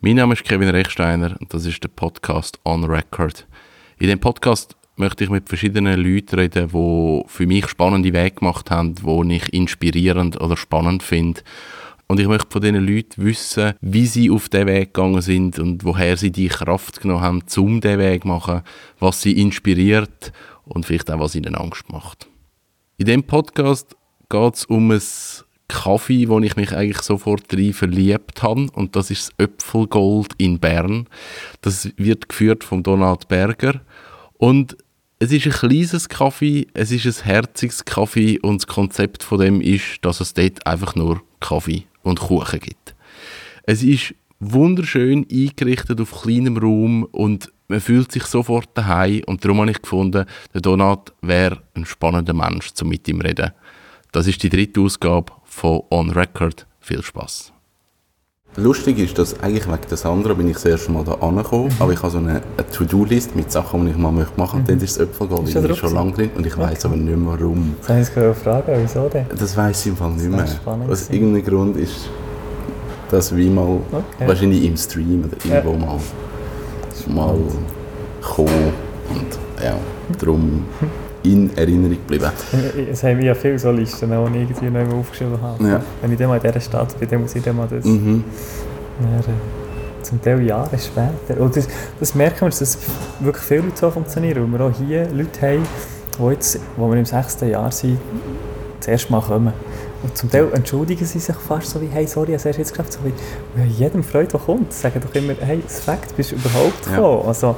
Mein Name ist Kevin Rechsteiner und das ist der Podcast On Record. In dem Podcast möchte ich mit verschiedenen Leuten reden, die für mich spannende Wege gemacht haben, die ich inspirierend oder spannend finde. Und ich möchte von diesen Leuten wissen, wie sie auf diesen Weg gegangen sind und woher sie die Kraft genommen haben, um diesen Weg zu machen, was sie inspiriert und vielleicht auch, was ihnen Angst macht. In dem Podcast geht es um ein Kaffee, wo ich mich eigentlich sofort rein verliebt habe. Und das ist das Öpfelgold in Bern. Das wird geführt von Donald Berger. Und es ist ein kleines Kaffee, es ist ein herziges Kaffee und das Konzept von dem ist, dass es dort einfach nur Kaffee und Kuchen gibt. Es ist wunderschön eingerichtet auf kleinem Raum und man fühlt sich sofort daheim und darum habe ich gefunden, der Donat wäre ein spannender Mensch, zum mit ihm reden. Das ist die dritte Ausgabe von On Record. Viel Spaß. Lustig ist, dass eigentlich wegen des anderen bin ich das erste Mal da angekommen, mhm. aber ich habe so eine, eine To-Do-List mit Sachen, die ich mal machen möchte. Mhm. Dann ist das Äpfelgold ist schon lange drin und ich okay. weiß aber nicht mehr warum. Das heißt, ich fragen, wieso denn? Das weiß ich im Fall nicht mehr. Aus irgendeinem Grund ist das wie mal okay. wahrscheinlich im Stream oder irgendwo ja. mal, mal gekommen. Und ja, darum in Erinnerung geblieben. Es haben ja viele so Listen, die ich irgendwie noch aufgeschrieben habe. Ja. Wenn ich dann mal in dieser Stadt bin, dann muss ich dann mal das... Mhm. Dann, äh, zum Teil Jahre später. Und das, das merken wir, dass das wirklich viele Leute so funktionieren, weil wir auch hier Leute haben, die jetzt, wo wir im sechsten Jahr sind, das erste Mal kommen. Und zum Teil entschuldigen sie sich fast so wie, hey, sorry, ich habe es jetzt geschafft. So wie, wir jedem Freude, der kommt. Sie sagen doch immer, hey, das Fakt, bist du überhaupt gekommen? Ja. Also,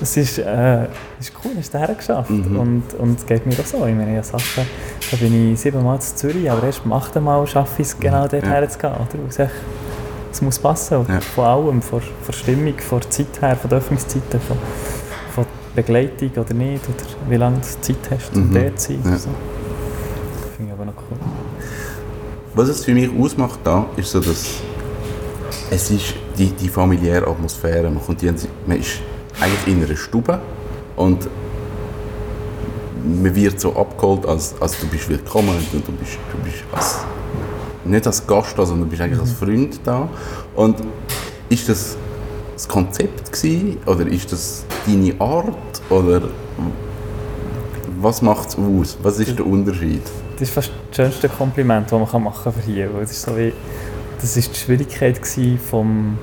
das ist, äh, ist cool, hast du es geschafft. Mhm. Und, und es geht mir auch so. Ich meine, ich Sachen, da bin ich siebenmal zu Zürich, aber erst beim achten Mal schaffe ich es, genau dort ja. herzugehen. Oder? Es muss passen, ja. von allem, von, von Stimmung, von der Zeit her, von den Öffnungszeiten, von, von Begleitung oder nicht, oder wie lange du Zeit hast, um mhm. dort zu sein. Ja. So. Was es für mich ausmacht da, ist so, dass es ist die, die familiäre Atmosphäre. Man, kommt die, man ist eigentlich in einer Stube und man wird so abgeholt, als, als du bist willkommen und du bist, du bist als, nicht als Gast da, sondern du bist eigentlich als mhm. Freund da. Und ist das das Konzept gewesen, oder ist das deine Art oder was macht es aus? Was ist der Unterschied? Das ist fast das schönste Kompliment, das man machen kann für hier. Das ist so wie, das ist die Schwierigkeit vom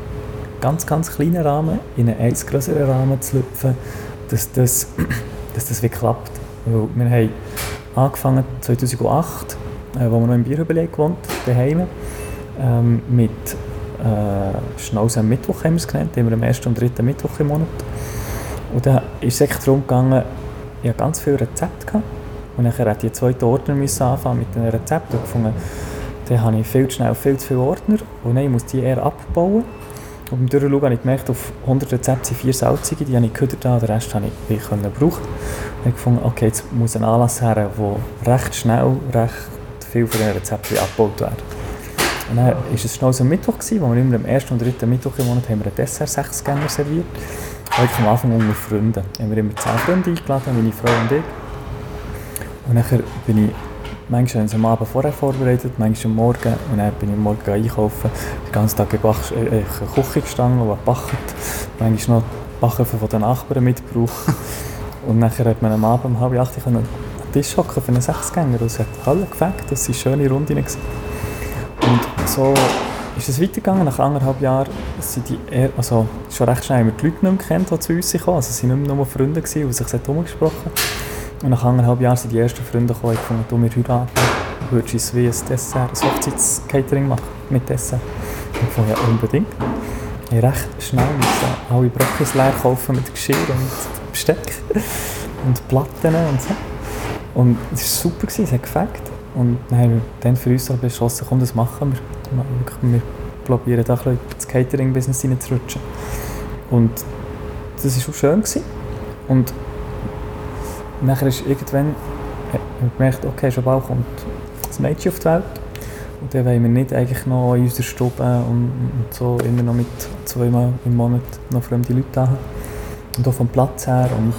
ganz, ganz kleinen Rahmen in einen eins größeren Rahmen zu lüpfen, dass das, dass das wie klappt. Weil wir haben angefangen 2008, äh, wo wir noch im Bierhübelei gewohnt daheim, ähm, mit äh, Schnauze am Mittwoch haben wir es genannt, wir am ersten und dritten Mittwoch im Monat. Und da ist es darum gegangen, ich ganz viele Rezepte. Gehabt. Und dann musste ich zweiten Ordner müssen anfangen mit den Rezepten. Und dann habe ich viel zu schnell viel zu viele Ordner und dann muss ich die eher abbauen. Und beim Durchschauen habe ich gemerkt, auf 100 Rezepte sind vier salzige, die habe ich gehört, den Rest habe ich brauchen. Und dann habe ich gefunden, okay, jetzt muss ein Anlass her, wo recht schnell, recht viel von den Rezepten abgebaut werden. Und dann war es schnell so ein Mittwoch, gewesen, wo wir immer am ersten und dritten Mittwoch im Monat haben wir einen Dessert sechsgänger serviert. Eigentlich am Anfang unter Freunden. Haben wir immer zehn Freunde eingeladen, meine Frau und ich. Und dann bin ich manchmal am Abend vorher vorbereitet, manchmal am Morgen. Und dann bin ich am Morgen einkaufen. Den ganzen Tag in der äh, Küche gestanden und gebacken. Manchmal noch Backen von den Nachbarn mitgebraucht. und dann hat man am Abend um halb acht an den Tisch hocken für einen Sechsgänger. Und es hat alle gefällt. Das waren schöne Runden. Und so ist es weitergegangen. Nach anderthalb Jahren sind die also schon recht schnell die Leute nicht mehr kennt, die zu uns kamen. Also es waren nicht mehr nur Freunde, die sich herumgesprochen haben. Und nach anderthalb Jahren sind die ersten Freunde gekommen und gefunden, du, wir heiraten. Würdest du uns wie ein Dessert, ein Hochzeitscatering machen mit Dessert? Und ich fand, ja, unbedingt. Ich recht schnell musste alle Bröckchen leer kaufen mit Geschirr und Besteck und Platten und so. Und es war super, es hat gefällt. Und dann haben wir dann für uns beschlossen, komm, das machen wir. Wir probieren da ein das Catering-Business reinzurutschen. Und das war auch schön. Gewesen. Und nachher ist irgendwann gemerkt, okay, schon bald kommt das Mädchen auf die Welt. Und dann wollen wir nicht eigentlich noch in unserer Stube und, und so immer noch mit zweimal im Monat noch fremde Leute haben. Und auch vom Platz her. Und,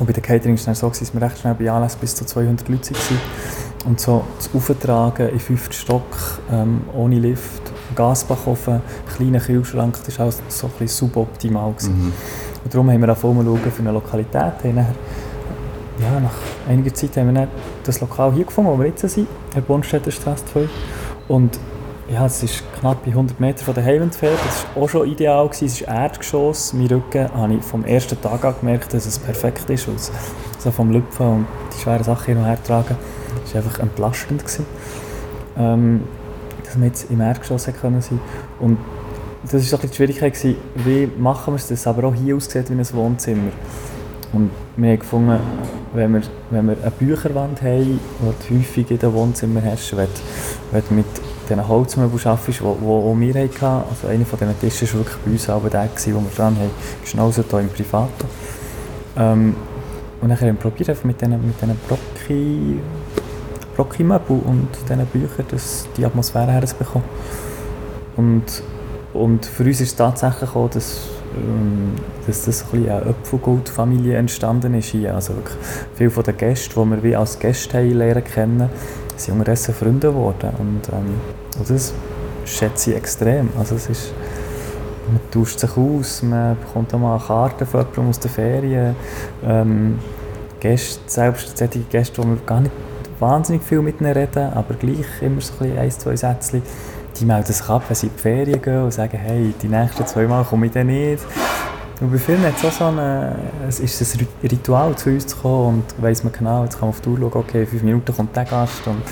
und bei der Catering war es so, dass wir recht schnell bei Anlässen bis zu 200 Leute waren. Und so das Auftragen im fünften Stock, ähm, ohne Lift, Gasbackofen, kleiner Kühlschrank, das war alles so ein bisschen suboptimal. gewesen. Mhm. Und darum haben wir zu schauen für eine Lokalität. Haben ja, nach einiger Zeit haben wir das Lokal hier gefunden, wo wir jetzt sind, in Bonstädter Straße 2. Und ja, es ist knapp bei 100 Meter von der Heim entfernt. Das war auch schon ideal. Gewesen. Es ist Erdgeschoss. Mein Rücken habe ich vom ersten Tag an gemerkt, dass es perfekt ist. es So vom Lüpfen und die schweren Sachen hin und her war einfach entlastend. Gewesen. Ähm, dass wir jetzt im Erdgeschoss können sein Und das war die Schwierigkeit, gewesen, wie machen wir es, dass es aber auch hier aussieht wie ein Wohnzimmer. Und wir haben gefunden, wenn wir, wenn wir eine Bücherwand haben, die häufig in den Wohnzimmern hast, wenn, wenn du mit diesen Holzmöbeln arbeitest, die wo wir hatten, also einer von diesen Tischen war wirklich bei uns auch der, gewesen, wo wir dran haben, geschnauzt hier im Privaten. Ähm, und dann haben wir probiert, mit diesen, mit diesen Brocki, Brocki-Möbeln und diesen Büchern das, die Atmosphäre herzubekommen. Und, und für uns ist es tatsächlich gekommen, dass, dass das ein bisschen eine Öpfelgold-Familie entstanden ist hier. Also wirklich viele von den Gästen, die wir wie als Gäste haben lernen kennen, sind unterdessen Freunde geworden. Und, ähm, und das schätze ich extrem. Also es ist, man tauscht sich aus, man bekommt auch mal eine Karte von jemandem aus den Ferien. Ähm, Gäste, selbst solche Gäste, wo wir gar nicht wahnsinnig viel mit ihnen reden, aber gleich immer so ein zwei Sätze, die melden sich ab, wenn sie in die Ferien gehen und sagen, hey, die nächsten zwei Mal komme ich dann nicht. Und bei vielen hat es so eine, es ist ein Rit- Ritual, zu uns zu kommen und weiss man genau, jetzt kann man auf die Uhr schauen, okay, in fünf Minuten kommt der Gast und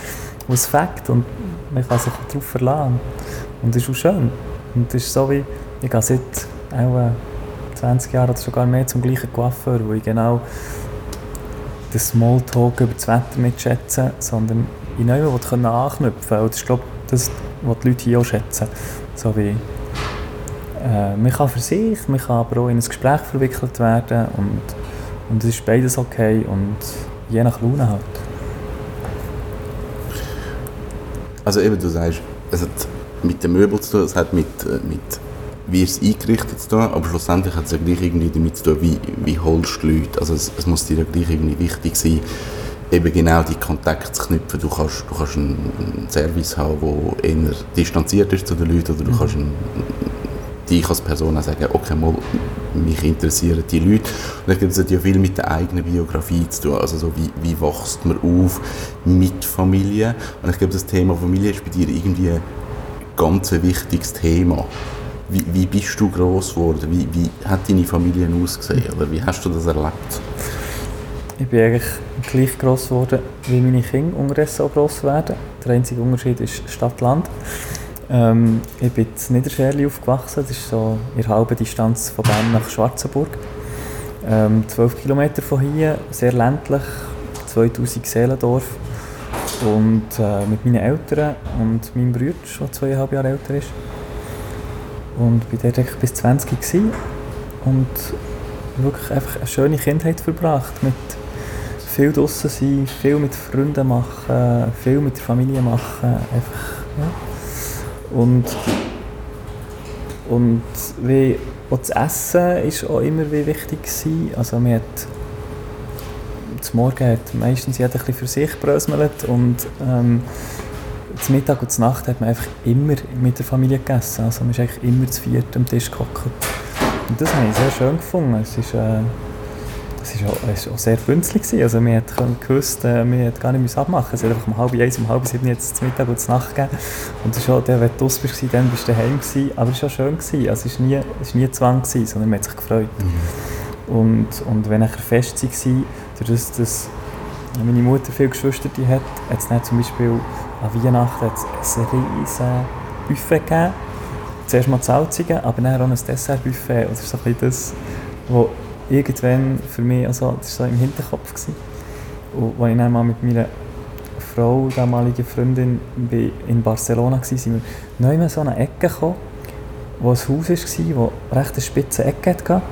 was Fakt und man kann sich darauf verlassen. Und das ist auch schön. Und das ist so wie, ich gehe seit auch, äh, 20 Jahren oder sogar mehr zum gleichen Coiffeur, wo ich genau den Smalltalk über das Wetter nicht schätzen, sondern in jemanden will anknüpfen kann. Und das ist, glaube das, was die Leute hier auch schätzen. So wie, äh, man kann für sich, man kann aber auch in ein Gespräch verwickelt werden und, und es ist beides okay und je nach Laune halt. Also eben, du sagst, es hat mit den Möbeln zu tun, es hat mit, äh, mit wie es eingerichtet zu tun, aber schlussendlich hat es ja gleich irgendwie damit zu tun, wie, wie holst du Leute. Also es, es muss dir ja gleich irgendwie wichtig sein, eben genau die Kontakte zu knüpfen. Du kannst, du kannst einen Service haben, der eher distanziert ist zu den Leuten, oder du kannst einen, dich als Person auch sagen, okay, mal, mich interessieren die Leute. Und ich glaube, das hat ja viel mit der eigenen Biografie zu tun. Also so, wie, wie wächst man auf mit Familie? Und ich glaube, das Thema Familie ist bei dir irgendwie ein ganz wichtiges Thema. Wie, wie bist du gross geworden? Wie, wie hat deine Familie ausgesehen? Oder wie hast du das erlebt? Ich bin eigentlich gleich gross geworden, wie meine Kinder unterdessen auch gross werden. Der einzige Unterschied ist Stadt-Land. Ähm, ich bin in Niederscherli aufgewachsen, das ist so in der Distanz von Bern nach Schwarzenburg. Ähm, 12 Kilometer von hier, sehr ländlich, 2000 Seelendorf. Und äh, mit meinen Eltern und meinem Bruder, der zweieinhalb Jahre älter ist. Und bin dort eigentlich bis 20 gewesen. und wirklich einfach eine schöne Kindheit verbracht. Mit viel draußen sein, viel mit Freunden machen, viel mit der Familie machen. Einfach, ja. Und, und wie, auch das Essen ist auch immer wie wichtig gewesen. Also man hat zum Morgen hat meistens jeder ein bisschen für sich brösmelt und ähm, zum Mittag und zur Nacht hat man einfach immer mit der Familie gegessen. Also man ist eigentlich immer zu viert am Tisch gehockt. Und das habe ich sehr schön gefunden. Es ist, äh, es ist, auch, ist auch sehr bünzlig. Also hat können gewusst, äh, man hat gar nicht abmachen. Es hat einfach um halb eins, um halb sieben jetzt zum Mittag und zur Nacht gegeben. Und es ist auch, wenn du draussen bist, dann bist du daheim gewesen. Aber es war auch schön. Gewesen. Also es war nie, es war nie Zwang, gewesen, sondern man hat sich gefreut. Und, und wenn nachher Fest war, durch das, dass meine Mutter viele Geschwister hat, hat es dann zum Beispiel an Weihnachten ein riesen Buffet gegeben. Zuerst mal Salzige, aber dann auch ein Dessertbuffet. Und das ist so ein bisschen das, was irgendwann für mich, also das war so im Hinterkopf. Gewesen. Und als ich dann mal mit meiner Frau, damalige Freundin, in Barcelona war, sind wir neu in so eine Ecke gekommen, wo ein Haus war, das recht eine spitze Ecke hatte.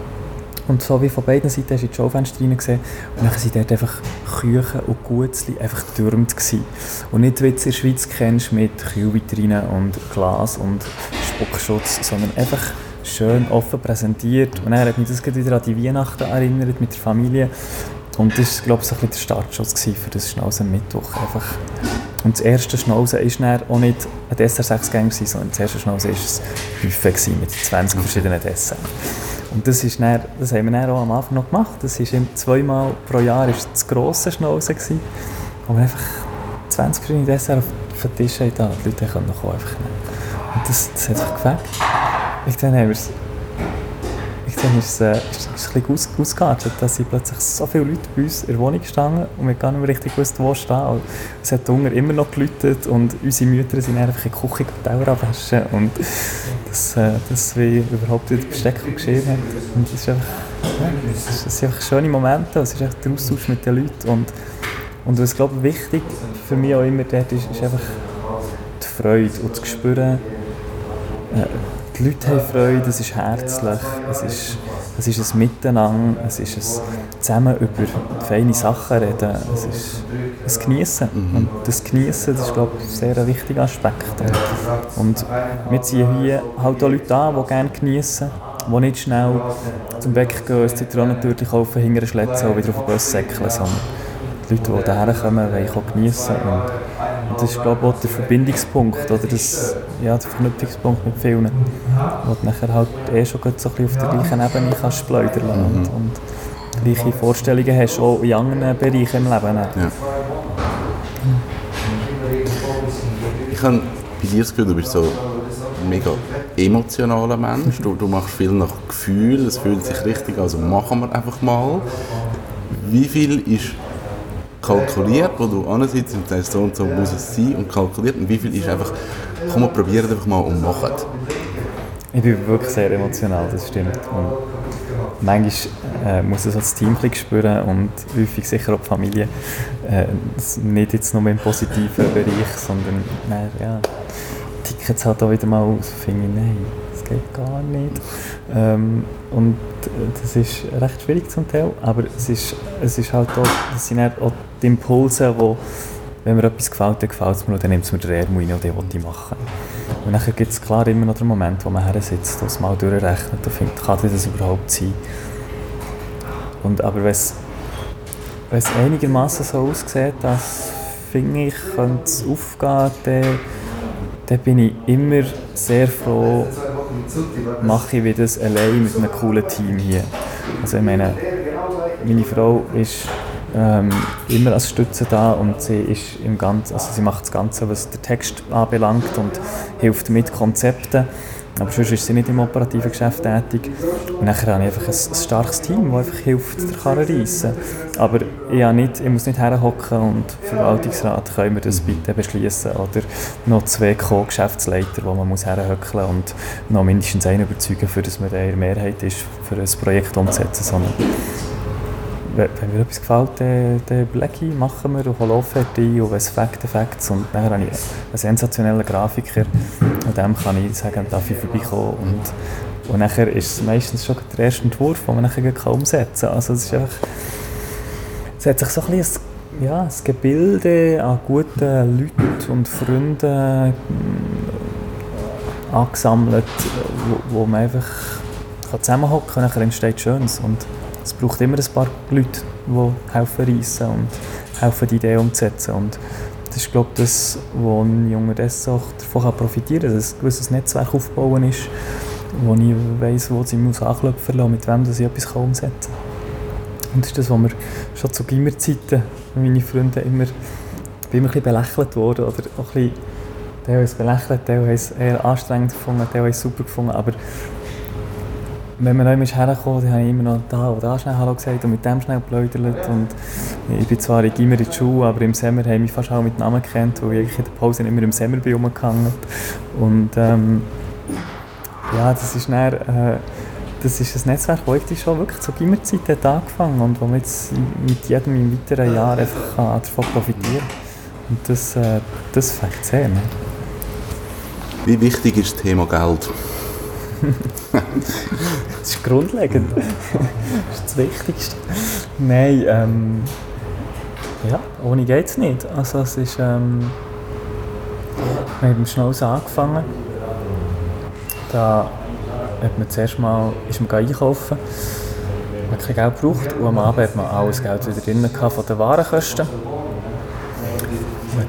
Und so wie von beiden Seiten hast du in die Schaufenster gesehen. Und dann waren dort einfach Küchen und Gutzli einfach getürmt. Und nicht, wie du es in der Schweiz kennst, mit Kühlvitrinen und Glas und Spuckschutz, sondern einfach schön offen präsentiert. Und dann hat mich das wieder an die Weihnachten erinnert mit der Familie. Und das war, glaube ich, so ein der Startschuss für das Schnauz am Mittwoch. Einfach Und das erste Schnauzen ist dann auch nicht ein Dessert 6 Gänge, sondern das erste Schnauzen war ein Buffet mit 20 verschiedenen Desserts. Und das, ist dann, das haben wir dann auch am Anfang noch gemacht. Das war zweimal pro Jahr ist das grosse Schnauzen, gewesen, wo wir einfach 20 verschiedene Desserts auf den Tisch hatten. Die Leute noch einfach nehmen. Und das, das hat sich gefällt. Irgendwann haben wir es dann ist es, äh, ist es ein bisschen aus, ausgeartet. Da sind plötzlich so viele Leute bei uns in der Wohnung gestanden und wir gar nicht mehr richtig gewusst, wo stehen. Und es hat Hunger immer noch geläutet und unsere Mütter sind einfach in die Küche Teller abwaschen und das, äh, das wie überhaupt nicht Besteck geschehen hat. Und das, ist einfach, ja, das, sind einfach schöne Momente, es ist einfach der Austausch mit den Leuten und, und was glaube ich wichtig für mich auch immer dort ist, ist einfach die Freude und das Spüren, äh, die Leute haben Freude, es ist herzlich, es ist, es ist ein Miteinander, es ist ein zusammen über feine Sachen reden, es ist ein Genießen. Mhm. Und das Genießen, das ist glaube ich ein sehr wichtiger Aspekt. Und wir ziehen hier halt auch Leute an, die gerne genießen, die nicht schnell zum Bäcker gehen, ein Zitronentürchen kaufen, hinter einen Schletzen und wieder auf den Bus säckeln, sondern die Leute, die hierher kommen, wollen auch genießen. Und und das ist, glaube ich, auch der Verbindungspunkt oder das, ja, der Verknüpfungspunkt mit vielen, wo du nachher halt eh schon so ein auf der gleichen Ebene kannst spleudern mhm. und, und gleiche Vorstellungen hast, auch in anderen Bereichen im Leben. Ja. Ich habe bei dir das Gefühl, du bist so ein mega emotionaler Mensch. Du, du machst viel nach Gefühl, es fühlt sich richtig, also machen wir einfach mal. Wie viel ist kalkuliert, wo du ansitzt und sagst, so und so muss es sein und kalkuliert und wie viel ist einfach, komm mal probieren einfach mal und machen. Ich bin wirklich sehr emotional, das stimmt. Und manchmal äh, muss es das Team spüren und häufig sicher auch die Familie. Äh, nicht jetzt nur im positiven Bereich, sondern nein, ja, ticket es halt auch wieder mal aus. Finde ich, nein, das geht gar nicht. Ähm, und das ist recht schwierig zum Teil, aber es ist, es ist halt auch, das sind auch die Impulse, wo, wenn mir etwas gefällt, dann gefällt es mir, dann nimmt es mir den Ärmel rein und den will ich machen. Und dann gibt es klar immer noch den Moment, wo man her sitzt und es mal durchrechnet und findet, kann das überhaupt sein? Und, aber wenn es einigermaßen so aussieht, dass finde ich, könnte es aufgehen, dann, dann bin ich immer sehr froh, mache ich wie das allein mit einem coolen Team hier. Also ich meine, meine Frau ist ähm, immer als Stütze da und sie ist im Ganzen, also sie macht das Ganze, was der Text anbelangt und hilft mit Konzepten. Aber sonst ist sie nicht im operativen Geschäft tätig. Und nachher habe ich einfach ein, ein starkes Team, das einfach hilft, den Karren reissen. Aber ich, nicht, ich muss nicht herhocken und Verwaltungsrat, können wir das bitte beschließen Oder noch zwei Co-Geschäftsleiter, wo man muss und noch mindestens einen überzeugen, für dass man in Mehrheit ist, für ein Projekt umzusetzen. Sondern wenn mir etwas gefällt, dann, dann überlege ich, machen wir und hole Offerte ein und wenn Fact, Facts und dann habe ich einen sensationellen Grafiker und dem kann ich sagen, darf ich vorbeikommen und, und nachher ist es meistens schon der erste Entwurf, den man nachher umsetzen kann. Also es ist einfach, es hat sich so ein bisschen ein, ja, ein Gebilde an guten Leuten und Freunden mm, angesammelt, wo, wo man einfach zusammenhocken kann und nachher entsteht Schönes. Und es braucht immer ein paar Leute, die helfen reissen und helfen, die Idee umzusetzen. Und das ist, glaube ich, das, wo ein junger Dessach davon profitieren kann, dass ein gewisses Netzwerk aufbauen ist, wo ich weiss, wo sie muss anklopfen lassen, mit wem ich etwas umsetzen kann. Und das ist das, was mir schon zu Gimmerzeiten meine Freunde immer, bin immer ein bisschen belächelt worden oder auch ein bisschen, der es belächelt, es eher anstrengend gefunden, es super gefunden, aber wenn man noch hergekommen dann habe ich immer noch da oder da schnell Hallo gesagt und mit dem schnell geplaudert. Und ich bin zwar in Gimmer in der Schule, aber im Sommer haben mich fast auch mit Namen kennt, weil ich in der Pause immer im Sommer bin. Und ähm, ja, das ist dann, äh, das ist ein Netzwerk, das schon wirklich zur Gimmerzeit hat angefangen und wo man jetzt mit jedem weiteren Jahr einfach davon profitieren kann. Und das, äh, das fängt sehr. Ne? Wie wichtig ist das Thema Geld? das ist grundlegend. das ist das Wichtigste. Nein, ähm, ja, ohne geht es nicht. Also es ist, ähm, wir haben schnell angefangen. Da hat man zuerst mal, ist man einkaufen, man hat kein Geld gebraucht und am Abend hat man alles Geld wieder drin von den Warenkosten. habe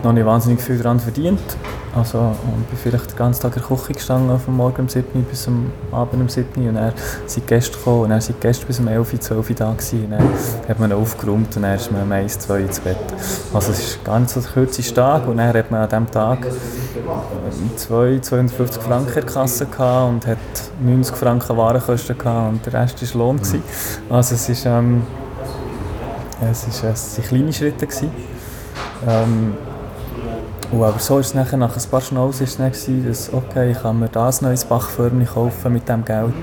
noch nicht wahnsinnig viel daran verdient. Also, und bin vielleicht den ganzen Tag in der Küche gestanden, vom Morgen um 7 Uhr bis am Abend um 7 Uhr. Und dann sind Gäste gekommen und dann sind Gäste bis um 11 Uhr, 12 Uhr da gewesen. Und dann hat man aufgeräumt und dann ist man um 1, 2 ins Bett. Also es ist gar nicht so der kürzeste Tag und dann hat man an diesem Tag 2, 250 Franken in der Kasse gehabt und hat 90 Franken Warenkosten gehabt und der Rest war Lohn. Gewesen. Also es ist, ähm, es ist, es waren kleine Schritte. Gewesen. Ähm, und aber so ist es nachher, nach ein paar gewesen, dass, okay, ich kann mir das neues Bachförmchen kaufen mit dem Geld.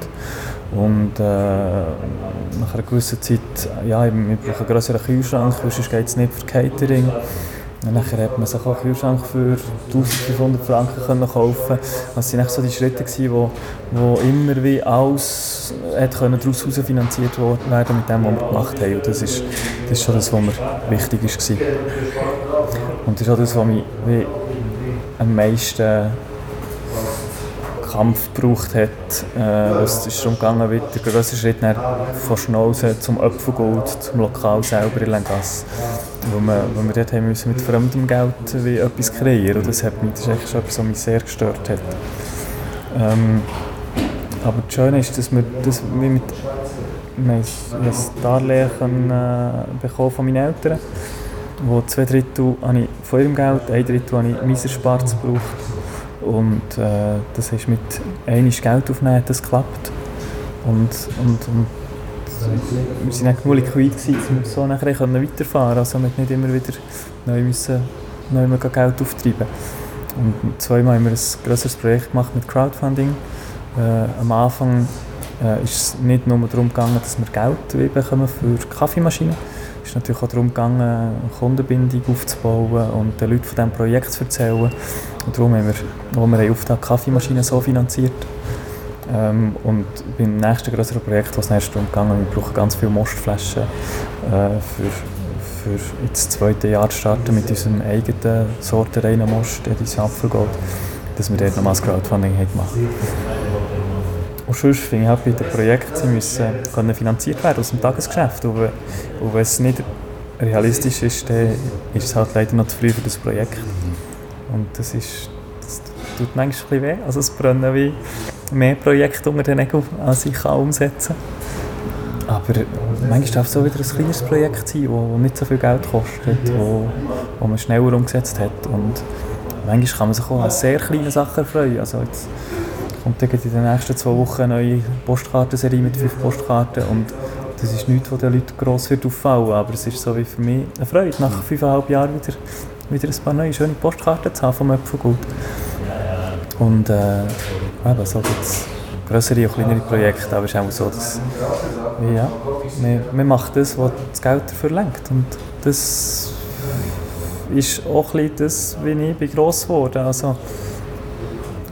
Und äh, nach einer gewissen Zeit, ja, ich brauche einen größeren Kühlschrank, sonst geht es nicht für Catering. Und nachher hat man sich auch einen Kühlschrank für 1500 Franken können kaufen Das waren so die Schritte, die wo, wo immer wie alles hat können daraus finanziert werden mit dem, was wir gemacht haben. Und das ist, das ist schon das, was mir wichtig war. Und das ist auch das, was mich wie am meisten Kampf gebraucht hat. Äh, es ist darum gegangen, wie der grösste Schritt von Schnauze zum Öpfelgold, zum Lokal selber in Langasse. Wo wir, wo wir dort haben müssen mit fremdem Geld wie etwas kreieren und das, hat mich, das ist eigentlich etwas, was mich sehr gestört hat. Ähm, aber das Schöne ist, dass wir das wie mit wir haben ein Darlehen äh, bekommen von meinen Eltern wo zwei Drittel habe ich von ihrem Geld, ein Drittel habe ich mein Erspartes gebraucht. Und äh, das ist mit einmal Geld aufnehmen, das geklappt. Und, und, und wir waren nicht genug liquid, um so nachher weiterfahren. Also wir nicht immer wieder neu, müssen, neu Geld auftreiben Und zweimal haben wir ein größeres Projekt gemacht mit Crowdfunding. Äh, am Anfang äh, ist es nicht nur darum gegangen, dass wir Geld bekommen für Kaffeemaschinen es ist natürlich auch darum gegangen, eine Kundenbindung aufzubauen und den Leuten von diesem Projekt zu erzählen. Und darum haben wir, wo wir Auftrag Kaffeemaschinen so finanziert. Ähm, und beim nächsten größeren Projekt, was es darum gegangen wir brauchen ganz viele Mostflaschen äh, für, für das zweite Jahr zu starten mit unserem eigenen sortenreinen Most, diesem Apfelgold, dass wir dort nochmals Crowdfunding gemacht haben. Und sonst finde ich auch bei den Projekten, sie müssen können finanziert werden aus dem Tagesgeschäft. Und, und wenn es nicht realistisch ist, dann ist es halt leider noch zu früh für das Projekt. Und das ist das tut manchmal ein bisschen weh. Also es brennen wie mehr Projekte unter den Nägeln, als ich kann umsetzen kann. Aber manchmal darf es auch wieder ein kleines Projekt sein, das nicht so viel Geld kostet, wo, wo man schneller umgesetzt hat. Und manchmal kann man sich auch an sehr kleinen Sachen erfreuen. Also jetzt, kommt dann in den nächsten zwei Wochen eine neue Postkartenserie mit fünf Postkarten und das ist nichts, was den Leuten gross wird auffallen aber es ist so wie für mich eine Freude, nach fünfeinhalb Jahren wieder, wieder ein paar neue schöne Postkarten zu haben vom Äpfelgut. Und äh, eben, so gibt es größere und kleinere Projekte, aber es ist auch so, dass ja, man, man macht das, was das Geld dafür lenkt und das ist auch ein bisschen das, wie ich bin gross geworden also,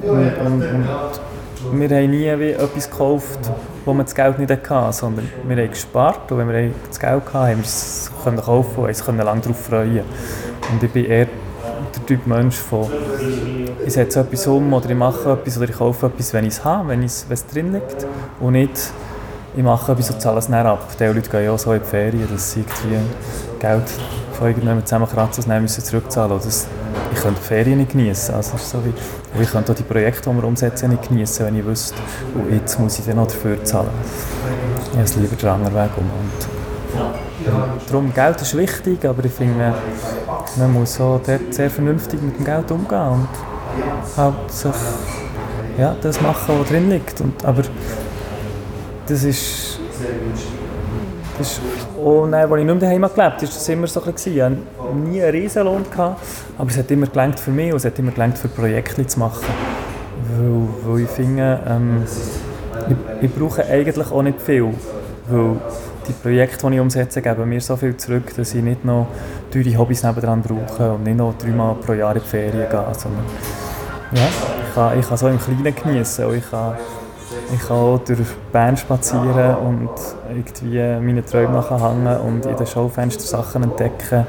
und, und, wir haben nie etwas gekauft, wo man das Geld nicht hatte, sondern wir haben gespart und wenn wir das Geld hatten, haben wir es kaufen und uns lange darauf freuen. Und ich bin eher der Typ Mensch von ich setze etwas um oder ich mache etwas oder ich kaufe etwas, wenn ich es habe, wenn es drin liegt und nicht ich mache etwas und zahle es nicht ab. Die Leute gehen ja so in die Ferien, dass sie irgendwie Geld von irgendjemandem zusammenkratzen und dann müssen zurückzahlen. Das, ich könnte die Ferien nicht genießen. Also so wie, ich könnte auch die Projekte, die wir umsetzen, nicht genießen, wenn ich wüsste, oh, jetzt muss ich dann noch dafür zahlen. Ich habe es lieber den anderen Weg um. Und darum, Geld ist wichtig, aber ich finde, man muss so dort sehr vernünftig mit dem Geld umgehen und halt sich ja, das machen, was drin liegt. Und, aber das ist, ist auch, als ich nicht mehr daheim gelebt habe, war das immer so ein bisschen. Ich hatte nie einen Riesenlohn, gehabt, aber es hat immer gelangt für mich und es hat immer gelangt für Projekte zu machen. Weil, weil ich finde, ähm, ich, ich brauche eigentlich auch nicht viel, weil die Projekte, die ich umsetze, geben mir so viel zurück, dass ich nicht noch teure Hobbys nebenan brauche und nicht noch dreimal pro Jahr in die Ferien gehe. Sondern, ja, ich kann, ich kann so im Kleinen genießen und ich kann ich kann auch durch Bern spazieren und irgendwie meine Träume nachhängen und in den Schaufenstern Sachen entdecken.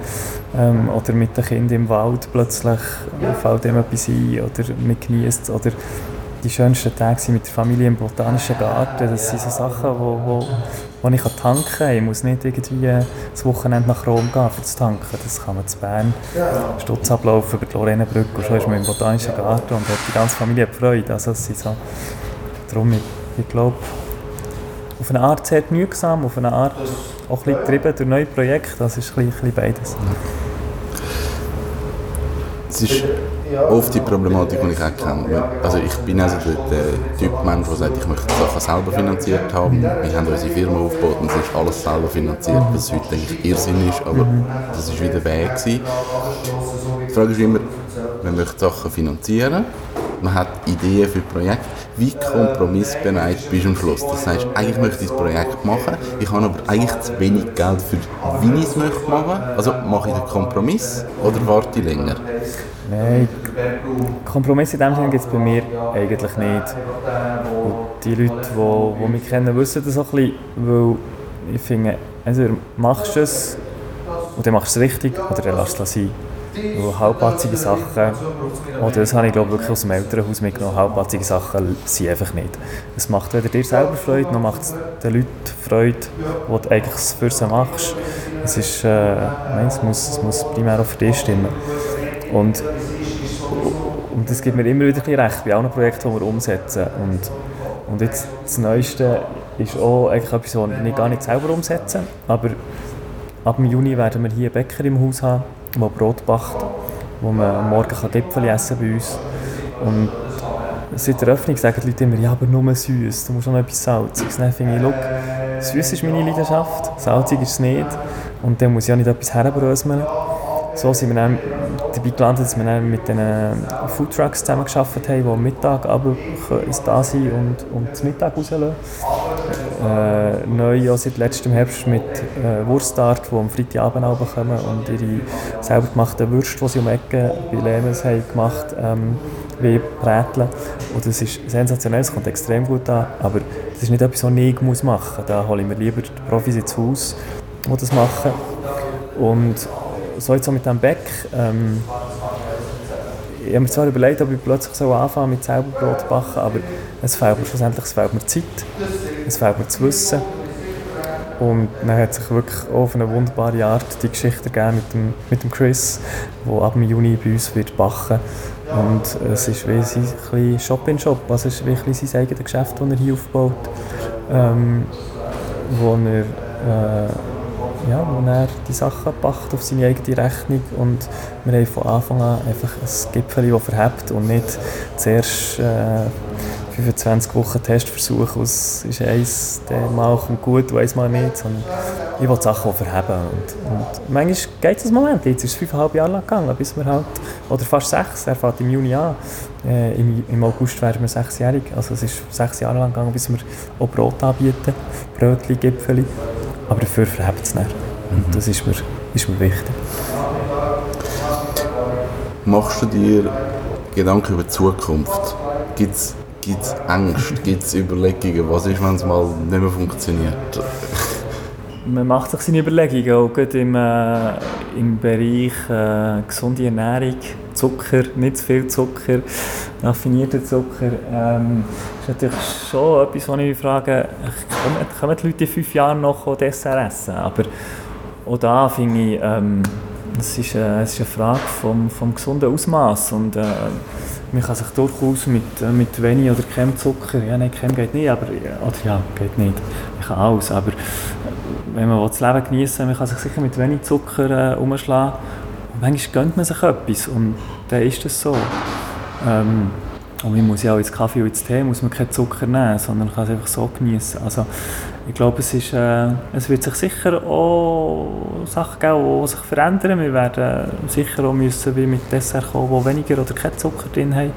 Ähm, oder mit den Kindern im Wald plötzlich fällt ihm etwas ein oder man genießt Oder die schönsten Tage mit der Familie im Botanischen Garten. Das sind so Sachen, wo, wo, wo ich tanken kann. Ich muss nicht irgendwie das Wochenende nach Rom gehen, um zu tanken. Das kann man zu Bern. Stutz ablaufen über die Lorenenbrücke und schon ist man im Botanischen Garten und hat die ganze Familie Freude. Also sind darum, ich, ich glaube, auf eine Art sehr genügsam, auf eine Art auch ein bisschen getrieben durch neue Projekte. Das ist ein bisschen, beides. Es ist oft die Problematik, die ich auch kenne. Also ich bin also der Typ Mensch, der sagt, ich möchte die Sachen selber finanziert haben. Wir haben unsere Firma aufgebaut und es ist alles selber finanziert, was heute eigentlich Irrsinn ist, aber das war wieder der Weg. Gewesen. Die Frage ist immer, man möchte Sachen finanzieren, man hat Ideen für Projekte, wie kompromissbereit bist du am Schluss. Das heißt, eigentlich möchte ich das Projekt machen, ich habe aber eigentlich zu wenig Geld für, wie ich es möchte machen. Also mache ich den Kompromiss oder warte ich länger? Nein, Kompromisse in dem Sinne gibt es bei mir eigentlich nicht. Und die Leute, die, die mich kennen, wissen das auch ein bisschen, weil ich finde, entweder machst du es und dann machst du es richtig oder dann lässt es sein. Weil halbpatzige Sachen, oder das habe ich glaube wirklich aus dem Elternhaus mitgenommen, halbpatzige Sachen sind einfach nicht. Es macht weder dir selber Freude, noch macht es den Leuten Freude, die du eigentlich für sie machst. Es, ist, äh, nein, es, muss, es muss primär auch für dich stimmen. Und, und das gibt mir immer wieder ein recht bei allen Projekten, die wir umsetzen. Und, und jetzt das Neueste ist auch eigentlich etwas, was wir gar nicht selber umsetzen, aber ab Juni werden wir hier einen Bäcker im Haus haben, der Brot backt, wo man am Morgen Gipfel essen kann bei uns. Und seit der Öffnung sagen die Leute immer, ja, aber nur süß, du musst noch etwas Salziges. Dann finde ich, look, süß ist meine Leidenschaft, salzig ist es nicht. Und dann muss ich auch nicht etwas herbröseln so sind wir dann dabei gelandet, dass wir mit den Foodtrucks zusammengearbeitet haben, die am Mittag aber da sind und, und zum Mittag rauslassen. Äh, neu auch seit letztem Herbst mit äh, Wurstart, die am Freitagabend kommen und ihre selber gemachten Würste, die sie um Ecke bei Lehmens haben gemacht ähm, wie Bräteln. Und das ist sensationell, es kommt extrem gut an, aber das ist nicht etwas, was ich machen muss. Da hole ich mir lieber die Profis ins Haus, die das machen. Und so jetzt auch mit dem Bäck. Ähm, ich habe mir zwar überlegt, ob ich plötzlich so anfangen mit selber Brot backen, aber es fehlt mir schlussendlich es fehlt mir Zeit, es fehlt mir das Wissen. Und dann hat sich wirklich auf eine wunderbare Art die Geschichte gegeben mit dem, mit dem Chris, der ab Juni bei uns wird backen Und es ist wie sein Shop-in-Shop, also es ist wirklich sein eigenes Geschäft, das er hier aufbaut, ähm, wo er äh, ja, wo er die Sachen packt auf seine eigene Rechnung und wir haben von Anfang an einfach ein Gipfel, das verhebt und nicht zuerst äh, 25 Wochen Testversuch aus ist eins, mal kommt gut und eins mal nicht, sondern ich will die Sachen verheben und, und manchmal geht es einen Moment, jetzt ist es fünfeinhalb Jahre lang gegangen, bis wir halt, oder fast sechs, er fängt im Juni an, äh, im, im August werden wir sechsjährig, also es ist sechs Jahre lang gegangen, bis wir auch Brot anbieten, Brötchen, Gipfeli aber dafür verhebt es nicht. Und mhm. das ist mir, ist mir wichtig. Machst du dir Gedanken über die Zukunft? Gibt es Ängste, gibt es Überlegungen? Was ist, wenn es mal nicht mehr funktioniert? Man macht sich seine Überlegungen, auch gerade im, äh, im Bereich äh, gesunde Ernährung, Zucker, nicht zu viel Zucker, raffinierter Zucker. Ähm, ist natürlich schon etwas, wo ich mich frage, kommen, kommen die Leute in fünf Jahren noch Dessert essen? Aber auch da finde ich, ähm, es, ist, äh, es ist eine Frage vom, vom gesunden Ausmaß und äh, man kann sich durchaus mit, äh, mit wenig oder keinem Zucker, ja nein, kein geht nicht, aber, oder ja, geht nicht, ich kann alles, aber äh, wenn man das Leben genießen will, man kann sich sicher mit wenig Zucker äh, umschlagen und manchmal gönnt man sich etwas und dann ist das so. Ähm, und man muss ja auch ins Kaffee und ins Tee muss man keinen Zucker nehmen, sondern kann es einfach so genießen. Also ich glaube, es, ist, äh, es wird sich sicher auch Sachen geben, die sich verändern. Wir werden sicher auch müssen wie mit Dessert kommen, die weniger oder keinen Zucker drin haben.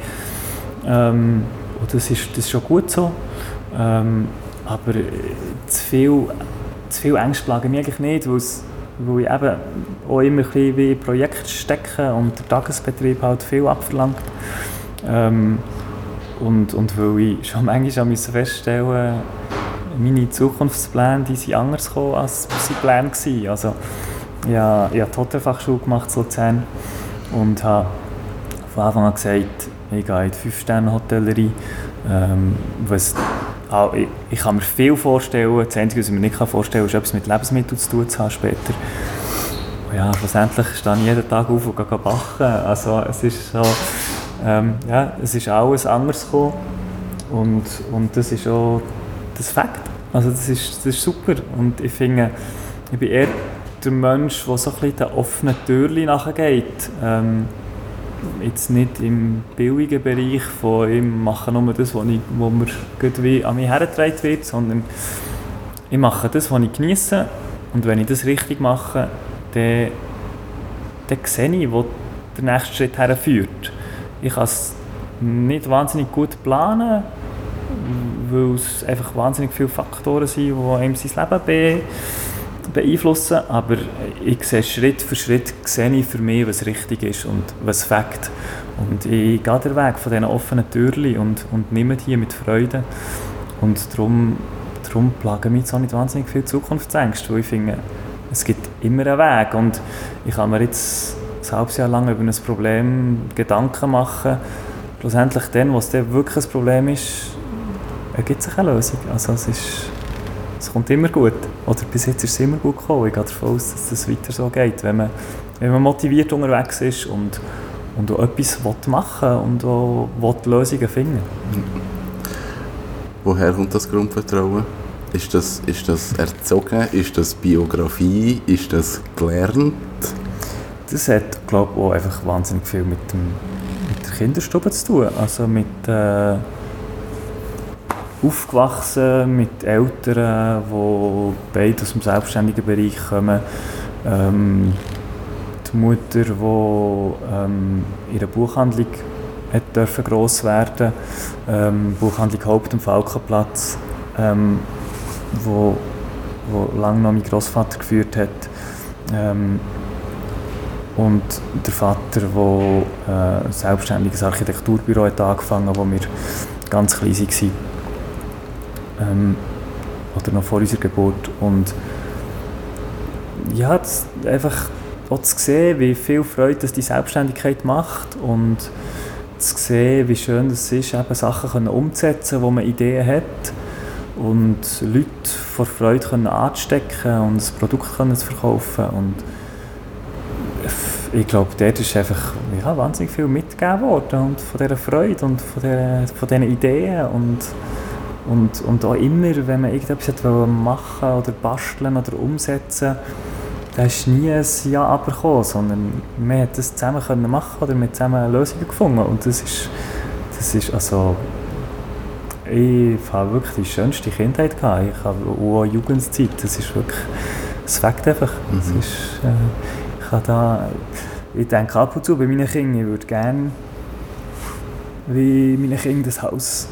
Ähm, und das ist, das ist schon gut so. Ähm, aber zu viel, zu viel Ängste plagen mich eigentlich nicht, weil ich eben auch immer ein bisschen wie Projekt stecke und der Tagesbetrieb halt viel abverlangt. Ähm, und, und weil ich schon manchmal auch feststellen musste, meine Zukunftspläne die sind anders gekommen, als sie Pläne waren. Also, habe, ich habe die Hotelfachschule gemacht in Luzern und habe von Anfang an gesagt, ich gehe in die 5-Sterne-Hotellerie. Ähm, ich, ich, kann mir viel vorstellen, das Einzige, was ich mir nicht vorstellen kann, ist etwas mit Lebensmitteln zu tun zu haben später. Ja, schlussendlich stehe ich jeden Tag auf und gehe backen. Also es ist so, ähm, ja, es ist alles anders gekommen und, und das ist auch das Fakt. Also das ist, das ist super und ich finde, ich bin eher der Mensch, der so ein bisschen den offenen Türen nachgeht. Ähm, jetzt nicht im billigen Bereich von ich mache nur das, was, was mir wie an mich hergetragen wird, sondern ich mache das, was ich genieße und wenn ich das richtig mache, dann, dann sehe ich, wo der nächste Schritt herführt. Ich kann es nicht wahnsinnig gut planen, weil es einfach wahnsinnig viele Faktoren sind, die einem sein Leben be beeinflussen, aber ich sehe Schritt für Schritt sehe ich für mich, was richtig ist und was Fakt. Und ich gehe den Weg von diesen offenen Türen und, und nehme die mit Freude. Und darum, darum plagen mich jetzt nicht wahnsinnig viele Zukunftsängste, weil ich finde, es gibt immer einen Weg und ich kann mir jetzt ein halbes Jahr lang über ein Problem Gedanken machen. Schlussendlich dann, wo es dann wirklich ein Problem ist, ergibt sich eine Lösung. Also es, ist, es kommt immer gut. Oder bis jetzt ist es immer gut gekommen. Ich gehe davon aus, dass es weiter so geht. Wenn man, wenn man motiviert unterwegs ist und, und auch etwas machen will und auch will Lösungen finden Woher kommt das Grundvertrauen? Ist das, ist das erzogen? Ist das Biografie? Ist das gelernt? Das hat, glaube ich, auch einfach wahnsinnig viel mit, dem, mit der Kinderstube zu tun. Also mit... Äh, aufgewachsen mit Eltern, die beide aus dem selbstständigen Bereich kommen. Ähm, die Mutter, die ähm, ihre Buchhandlung hat dürfen gross werden ähm, Buchhandlung Haupt am Falkenplatz, ähm, wo, wo lange noch mein Großvater geführt hat. Ähm, und der Vater, der äh, ein selbstständiges Architekturbüro hat angefangen hat, wo wir ganz klein waren ähm, oder noch vor unserer Geburt. Und ja, das, einfach auch zu sehen, wie viel Freude das die Selbstständigkeit macht und zu sehen, wie schön es ist, eben Sachen können umzusetzen, wo man Ideen hat und Leute vor Freude können anzustecken und das Produkt können zu verkaufen und ich glaube, dort ist einfach ja, wahnsinnig viel mitgegeben worden und von dieser Freude und von, der, von diesen Ideen und und, und auch immer, wenn man irgendetwas machen oder basteln oder umsetzen da ist nie ein Ja aber gekommen, sondern man hat das zusammen können machen oder mit zusammen Lösungen gefunden und das ist, das ist also ich habe wirklich die schönste Kindheit gehabt. Ich habe auch Jugendzeit. Das ist wirklich, es fängt einfach. Mhm. Das ist, äh, ich habe da, ich denke ab und zu bei meinen Kindern, ich würde gerne wie meine Kinder das Haus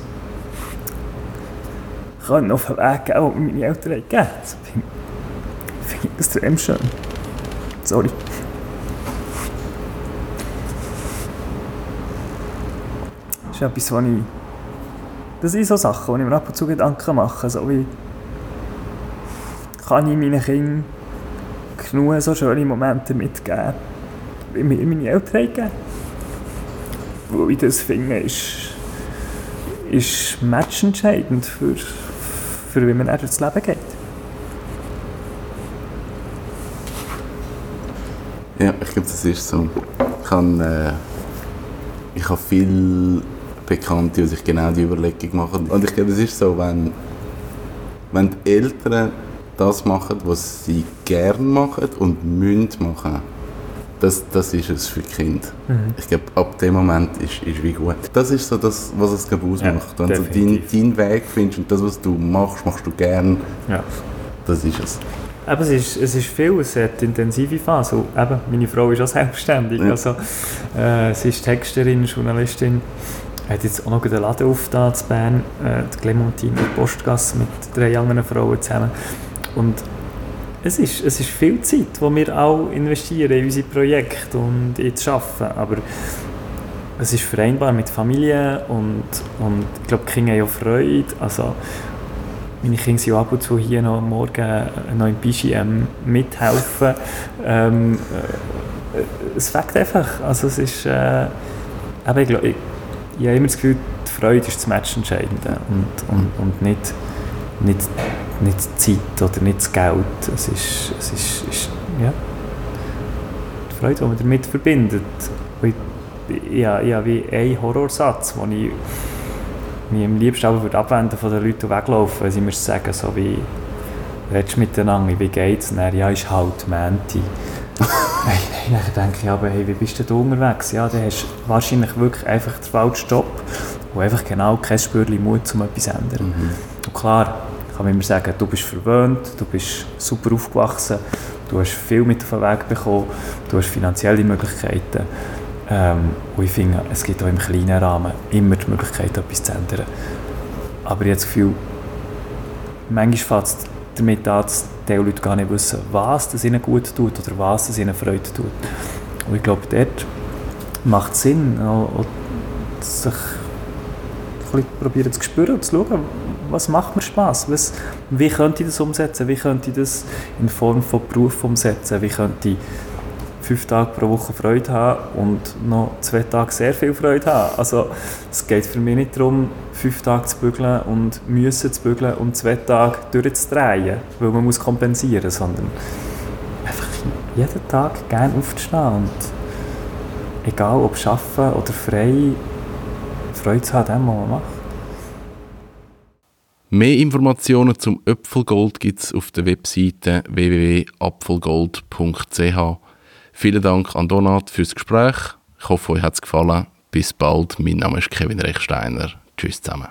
können auf den Weg geben, den meine Eltern gegeben haben. Das finde ich extrem schön. Sorry. Das ist etwas, was ich... Das sind so Sachen, die ich mir ab und zu Gedanken mache. So wie... Kann ich meinen Kindern genug so schöne Momente mitgeben, wie mir meine Eltern gegeben Weil ich das finde, ist, ist matchentscheidend für, für wie man durchs Leben geht. Ja, ich glaube, das ist so. Ich habe, äh, ich habe viele Bekannte, die sich genau die Überlegung machen. Und ich glaube, es ist so, wenn, wenn die Eltern das machen, was sie gerne machen und müssen machen, das, das ist es für Kinder. Mhm. Ich glaube, ab dem Moment ist, ist wie gut. Das ist so das, was es ausmacht. Ja, Wenn du deinen dein Weg findest und das, was du machst, machst du gern. Ja. Das ist es. Eben, es, ist, es ist viel, es hat intensive Phase. eben, meine Frau ist auch selbstständig. Ja. Also, äh, sie ist Texterin, Journalistin. hat jetzt auch noch den Laden aufgetan in Bern, äh, die Clementine Postgasse mit drei anderen Frauen zusammen. Und es ist, es ist viel Zeit, die wir auch investieren in unsere Projekte und in das Arbeiten. Aber es ist vereinbar mit Familie und, und ich glaube, die Kinder haben auch Freude. Also, meine Kinder sind ab und zu hier noch morgen noch im Bischi mithelfen. Ähm, äh, es fängt einfach. Also es ist, äh, aber ich glaube, ich habe immer das Gefühl, die Freude ist das Matchentscheidende und, und, und nicht, nicht, nicht die Zeit oder nicht das Geld. Es ist, es ist, ist ja, die Freude, die man damit verbindet. Ich, ja, ja, wie ein Horrorsatz, den ich mich am liebsten aber würde abwenden von den Leuten, weglaufen, wenn sie mir sagen, so wie redest miteinander, wie geht's? Und dann, ja, ist halt Menti. hey, dann denke ich, aber hey, wie bist du da unterwegs? Ja, dann hast du wahrscheinlich wirklich einfach den falschen Job und einfach genau kein Spürchen Mut, um etwas zu ändern. Mhm. Und klar, kann man immer sagen, du bist verwöhnt, du bist super aufgewachsen, du hast viel mit auf den Weg bekommen, du hast finanzielle Möglichkeiten. Ähm, und ich finde, es gibt auch im kleinen Rahmen immer die Möglichkeit, etwas zu ändern. Aber ich habe das Gefühl, manchmal fängt es damit an, dass die Leute gar nicht wissen, was das ihnen gut tut oder was das ihnen Freude tut. Und ich glaube, dort macht es Sinn, auch, sich probieren zu spüren und zu schauen, was macht mir Spaß, was, wie könnte ich das umsetzen, wie könnte ich das in Form von Beruf umsetzen, wie könnte ich fünf Tage pro Woche Freude haben und noch zwei Tage sehr viel Freude haben. Also es geht für mich nicht darum, fünf Tage zu bügeln und müssen zu bügeln und zwei Tage durchzudrehen, weil man muss kompensieren, sondern einfach jeden Tag gerne aufzustehen und egal ob arbeiten oder frei, Freude zu haben, was man macht. Mehr Informationen zum Öpfelgold gibt es auf der Webseite www.apfelgold.ch. Vielen Dank an Donat fürs Gespräch. Ich hoffe, euch hat es gefallen. Bis bald. Mein Name ist Kevin Rechsteiner. Tschüss zusammen.